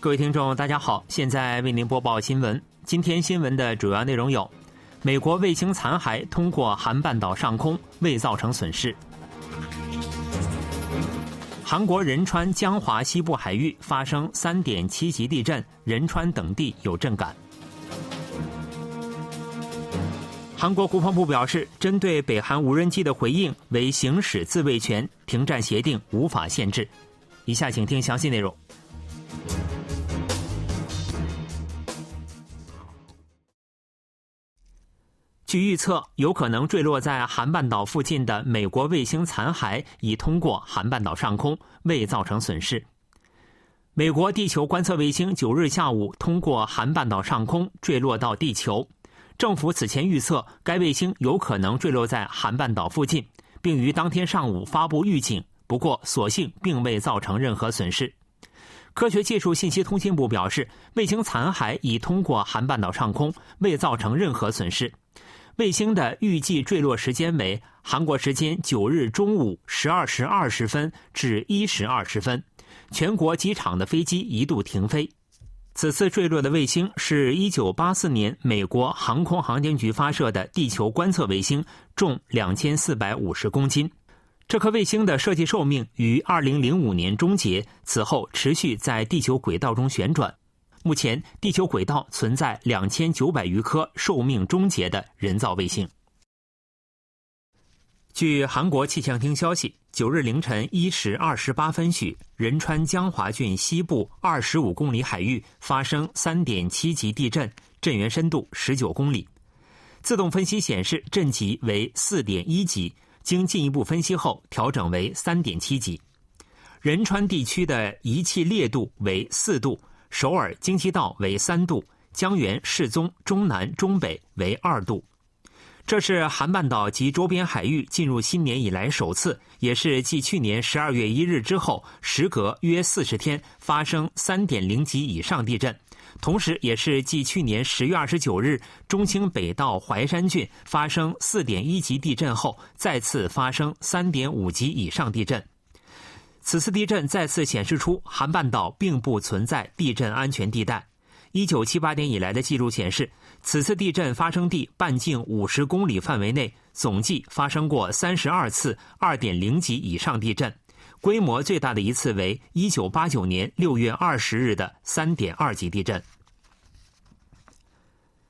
各位听众，大家好，现在为您播报新闻。今天新闻的主要内容有：美国卫星残骸通过韩半岛上空，未造成损失；韩国仁川江华西部海域发生三点七级地震，仁川等地有震感。韩国国防部表示，针对北韩无人机的回应为行使自卫权，停战协定无法限制。以下请听详细内容。据预测，有可能坠落在韩半岛附近的美国卫星残骸已通过韩半岛上空，未造成损失。美国地球观测卫星九日下午通过韩半岛上空，坠落到地球。政府此前预测该卫星有可能坠落在韩半岛附近，并于当天上午发布预警。不过，所幸并未造成任何损失。科学技术信息通信部表示，卫星残骸已通过韩半岛上空，未造成任何损失。卫星的预计坠落时间为韩国时间九日中午十二时二十分至一时二十分，全国机场的飞机一度停飞。此次坠落的卫星是一九八四年美国航空航天局发射的地球观测卫星，重两千四百五十公斤。这颗卫星的设计寿命于二零零五年终结，此后持续在地球轨道中旋转。目前，地球轨道存在两千九百余颗寿命终结的人造卫星。据韩国气象厅消息，九日凌晨一时二十八分许，仁川江华郡西部二十五公里海域发生三点七级地震，震源深度十九公里。自动分析显示震级为四点一级，经进一步分析后调整为三点七级。仁川地区的仪器烈度为四度。首尔京畿道为三度，江原、世宗、中南、中北为二度。这是韩半岛及周边海域进入新年以来首次，也是继去年十二月一日之后，时隔约四十天发生三点零级以上地震，同时也是继去年十月二十九日中清北道怀山郡发生四点一级地震后，再次发生三点五级以上地震。此次地震再次显示出韩半岛并不存在地震安全地带。一九七八年以来的记录显示，此次地震发生地半径五十公里范围内，总计发生过三十二次二点零级以上地震，规模最大的一次为一九八九年六月二十日的三点二级地震。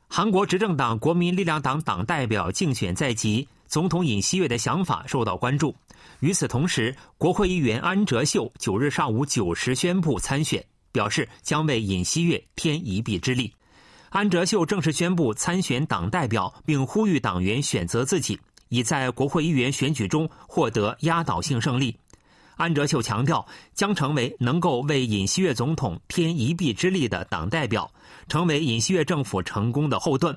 韩国执政党国民力量党党代表竞选在即，总统尹锡悦的想法受到关注。与此同时，国会议员安哲秀九日上午九时宣布参选，表示将为尹锡悦添一臂之力。安哲秀正式宣布参选党代表，并呼吁党员选择自己，以在国会议员选举中获得压倒性胜利。安哲秀强调，将成为能够为尹锡悦总统添一臂之力的党代表，成为尹锡悦政府成功的后盾。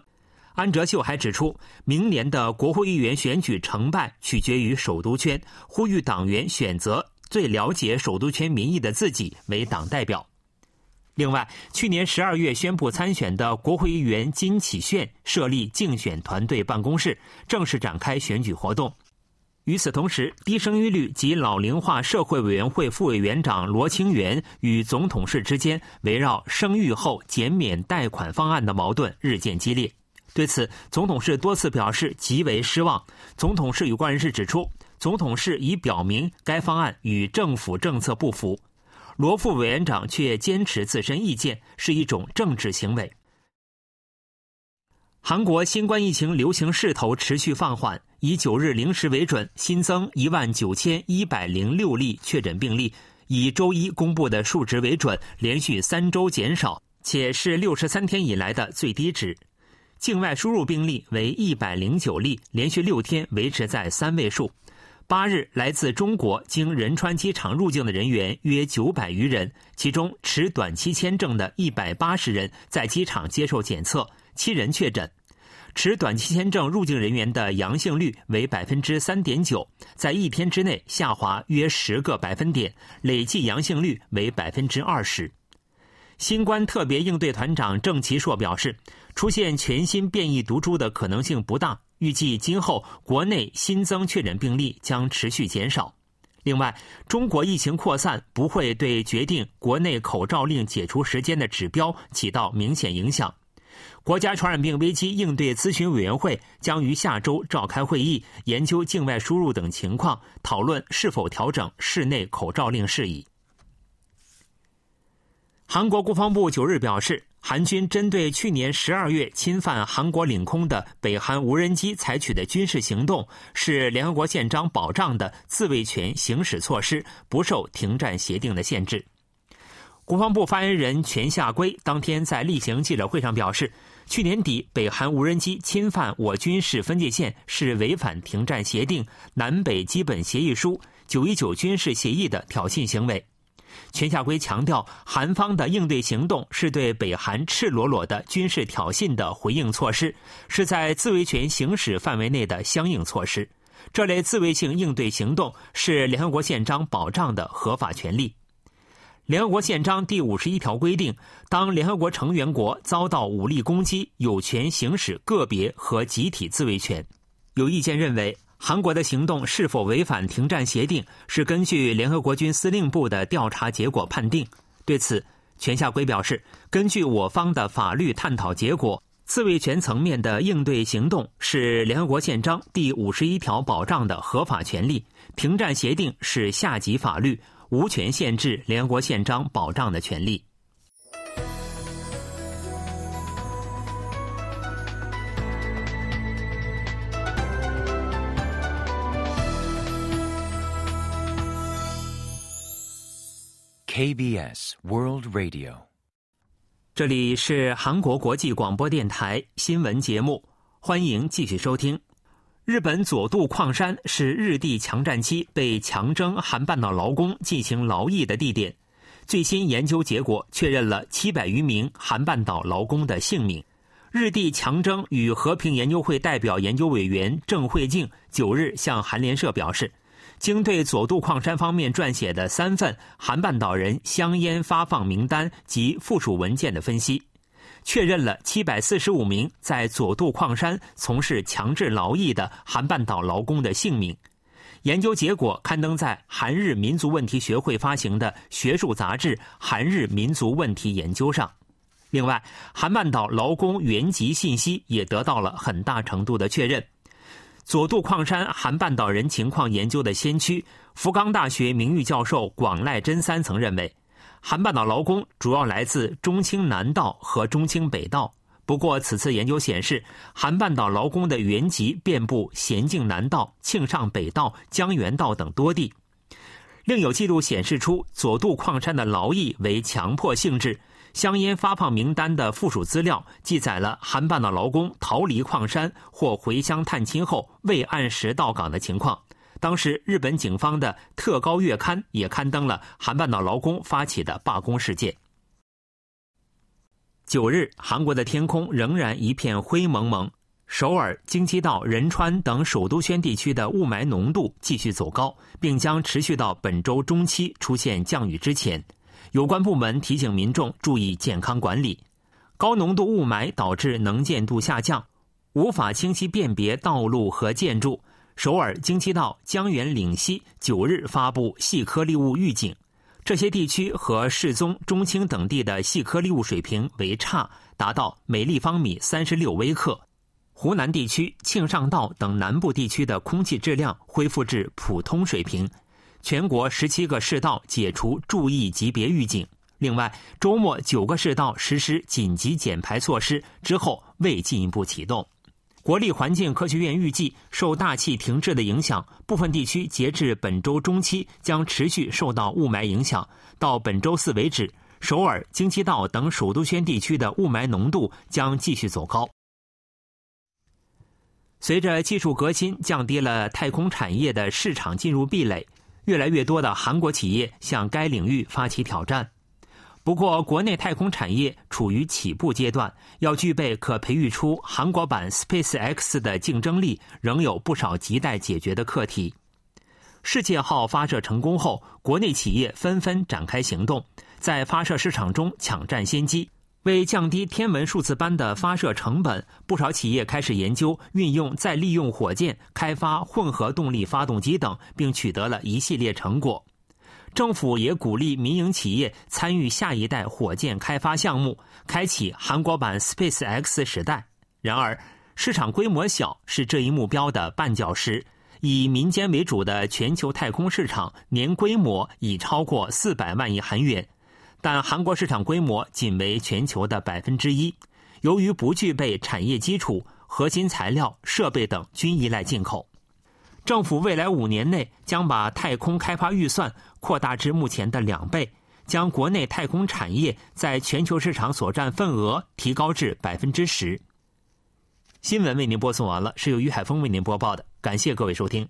安哲秀还指出，明年的国会议员选举成败取决于首都圈，呼吁党员选择最了解首都圈民意的自己为党代表。另外，去年十二月宣布参选的国会议员金启炫设立竞选团队办公室，正式展开选举活动。与此同时，低生育率及老龄化社会委员会副委员长罗清源与总统室之间围绕生育后减免贷款方案的矛盾日渐激烈。对此，总统室多次表示极为失望。总统室有关人士指出，总统室已表明该方案与政府政策不符，罗副委员长却坚持自身意见，是一种政治行为。韩国新冠疫情流行势头持续放缓，以九日零时为准，新增一万九千一百零六例确诊病例，以周一公布的数值为准，连续三周减少，且是六十三天以来的最低值。境外输入病例为一百零九例，连续六天维持在三位数。八日来自中国经仁川机场入境的人员约九百余人，其中持短期签证的一百八十人在机场接受检测，七人确诊。持短期签证入境人员的阳性率为百分之三点九，在一天之内下滑约十个百分点，累计阳性率为百分之二十。新冠特别应对团长郑其硕表示，出现全新变异毒株的可能性不大，预计今后国内新增确诊病例将持续减少。另外，中国疫情扩散不会对决定国内口罩令解除时间的指标起到明显影响。国家传染病危机应对咨询委员会将于下周召开会议，研究境外输入等情况，讨论是否调整室内口罩令事宜。韩国国防部九日表示。韩军针对去年十二月侵犯韩国领空的北韩无人机采取的军事行动，是联合国宪章保障的自卫权行使措施，不受停战协定的限制。国防部发言人全夏圭当天在例行记者会上表示，去年底北韩无人机侵犯我军事分界线是违反停战协定、南北基本协议书、九一九军事协议的挑衅行为。全夏圭强调，韩方的应对行动是对北韩赤裸裸的军事挑衅的回应措施，是在自卫权行使范围内的相应措施。这类自卫性应对行动是联合国宪章保障的合法权利。联合国宪章第五十一条规定，当联合国成员国遭到武力攻击，有权行使个别和集体自卫权。有意见认为。韩国的行动是否违反停战协定，是根据联合国军司令部的调查结果判定。对此，全夏圭表示，根据我方的法律探讨结果，自卫权层面的应对行动是联合国宪章第五十一条保障的合法权利。停战协定是下级法律，无权限制联合国宪章保障的权利。KBS World Radio，这里是韩国国际广播电台新闻节目，欢迎继续收听。日本佐渡矿山是日帝强占期被强征韩半岛劳工进行劳役的地点。最新研究结果确认了七百余名韩半岛劳工的姓名。日帝强征与和平研究会代表研究委员郑慧静九日向韩联社表示。经对佐渡矿山方面撰写的三份韩半岛人香烟发放名单及附属文件的分析，确认了七百四十五名在佐渡矿山从事强制劳役的韩半岛劳工的姓名。研究结果刊登在韩日民族问题学会发行的学术杂志《韩日民族问题研究》上。另外，韩半岛劳工原籍信息也得到了很大程度的确认。佐渡矿山韩半岛人情况研究的先驱、福冈大学名誉教授广濑真三曾认为，韩半岛劳工主要来自中清南道和中清北道。不过，此次研究显示，韩半岛劳工的原籍遍布咸镜南道、庆尚北道、江原道等多地。另有记录显示出，佐渡矿山的劳役为强迫性质。香烟发放名单的附属资料记载了韩半岛劳工逃离矿山或回乡探亲后未按时到岗的情况。当时，日本警方的特高月刊也刊登了韩半岛劳工发起的罢工事件。九日，韩国的天空仍然一片灰蒙蒙，首尔、京畿道、仁川等首都圈地区的雾霾浓度继续走高，并将持续到本周中期出现降雨之前。有关部门提醒民众注意健康管理。高浓度雾霾导致能见度下降，无法清晰辨别道路和建筑。首尔京畿道江原岭西九日发布细颗粒物预警，这些地区和世宗、中清等地的细颗粒物水平为差，达到每立方米三十六微克。湖南地区庆尚道等南部地区的空气质量恢复至普通水平。全国十七个市道解除注意级别预警，另外周末九个市道实施紧急减排措施之后未进一步启动。国立环境科学院预计，受大气停滞的影响，部分地区截至本周中期将持续受到雾霾影响。到本周四为止，首尔、京畿道等首都圈地区的雾霾浓度将继续走高。随着技术革新降低了太空产业的市场进入壁垒。越来越多的韩国企业向该领域发起挑战，不过国内太空产业处于起步阶段，要具备可培育出韩国版 Space X 的竞争力，仍有不少亟待解决的课题。世界号发射成功后，国内企业纷纷展开行动，在发射市场中抢占先机。为降低天文数字般的发射成本，不少企业开始研究运用再利用火箭开发混合动力发动机等，并取得了一系列成果。政府也鼓励民营企业参与下一代火箭开发项目，开启韩国版 Space X 时代。然而，市场规模小是这一目标的绊脚石。以民间为主的全球太空市场年规模已超过四百万亿韩元，但韩国市场规模仅为全球的百分之一。由于不具备产业基础，核心材料、设备等均依赖进口。政府未来五年内将把太空开发预算扩大至目前的两倍，将国内太空产业在全球市场所占份额提高至百分之十。新闻为您播送完了，是由于海峰为您播报的。感谢各位收听。